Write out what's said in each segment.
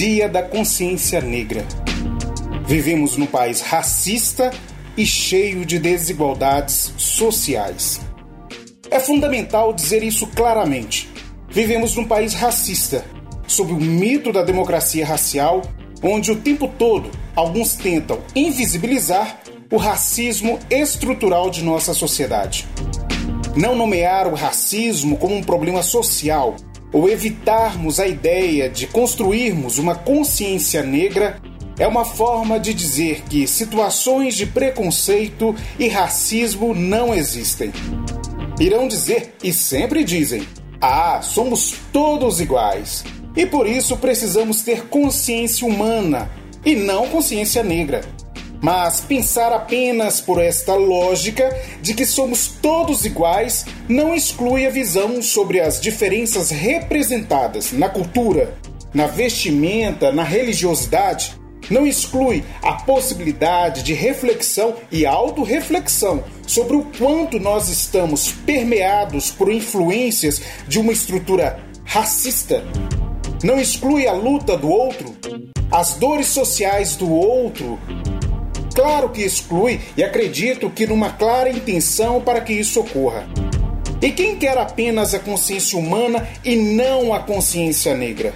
Dia da Consciência Negra. Vivemos num país racista e cheio de desigualdades sociais. É fundamental dizer isso claramente. Vivemos num país racista, sob o mito da democracia racial, onde o tempo todo alguns tentam invisibilizar o racismo estrutural de nossa sociedade. Não nomear o racismo como um problema social ou evitarmos a ideia de construirmos uma consciência negra é uma forma de dizer que situações de preconceito e racismo não existem. Irão dizer, e sempre dizem, ah, somos todos iguais. E por isso precisamos ter consciência humana e não consciência negra. Mas pensar apenas por esta lógica de que somos todos iguais não exclui a visão sobre as diferenças representadas na cultura, na vestimenta, na religiosidade. Não exclui a possibilidade de reflexão e autorreflexão sobre o quanto nós estamos permeados por influências de uma estrutura racista. Não exclui a luta do outro, as dores sociais do outro, Claro que exclui e acredito que numa clara intenção para que isso ocorra. E quem quer apenas a consciência humana e não a consciência negra?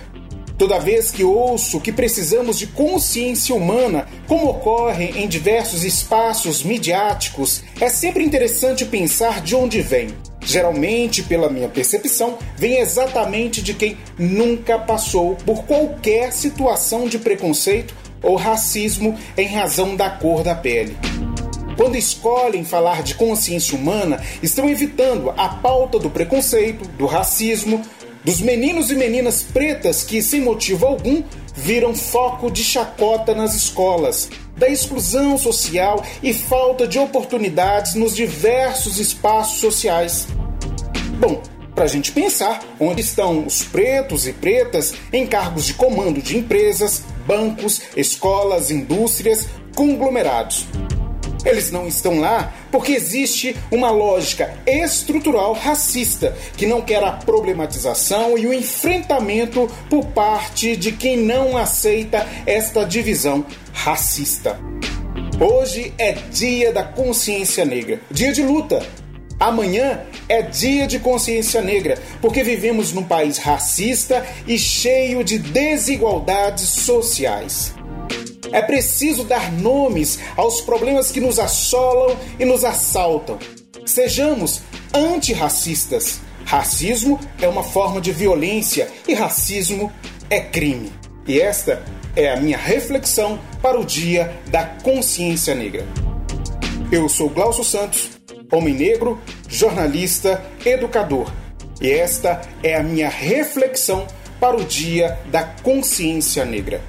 Toda vez que ouço que precisamos de consciência humana, como ocorre em diversos espaços midiáticos, é sempre interessante pensar de onde vem. Geralmente, pela minha percepção, vem exatamente de quem nunca passou por qualquer situação de preconceito ou racismo em razão da cor da pele. Quando escolhem falar de consciência humana, estão evitando a pauta do preconceito, do racismo, dos meninos e meninas pretas que, sem motivo algum, viram foco de chacota nas escolas, da exclusão social e falta de oportunidades nos diversos espaços sociais. Bom, para a gente pensar onde estão os pretos e pretas em cargos de comando de empresas, bancos, escolas, indústrias, conglomerados. Eles não estão lá porque existe uma lógica estrutural racista que não quer a problematização e o enfrentamento por parte de quem não aceita esta divisão racista. Hoje é dia da consciência negra, dia de luta, Amanhã é dia de consciência negra, porque vivemos num país racista e cheio de desigualdades sociais. É preciso dar nomes aos problemas que nos assolam e nos assaltam. Sejamos antirracistas. Racismo é uma forma de violência e racismo é crime. E esta é a minha reflexão para o Dia da Consciência Negra. Eu sou Glaucio Santos homem negro, jornalista, educador. E esta é a minha reflexão para o Dia da Consciência Negra.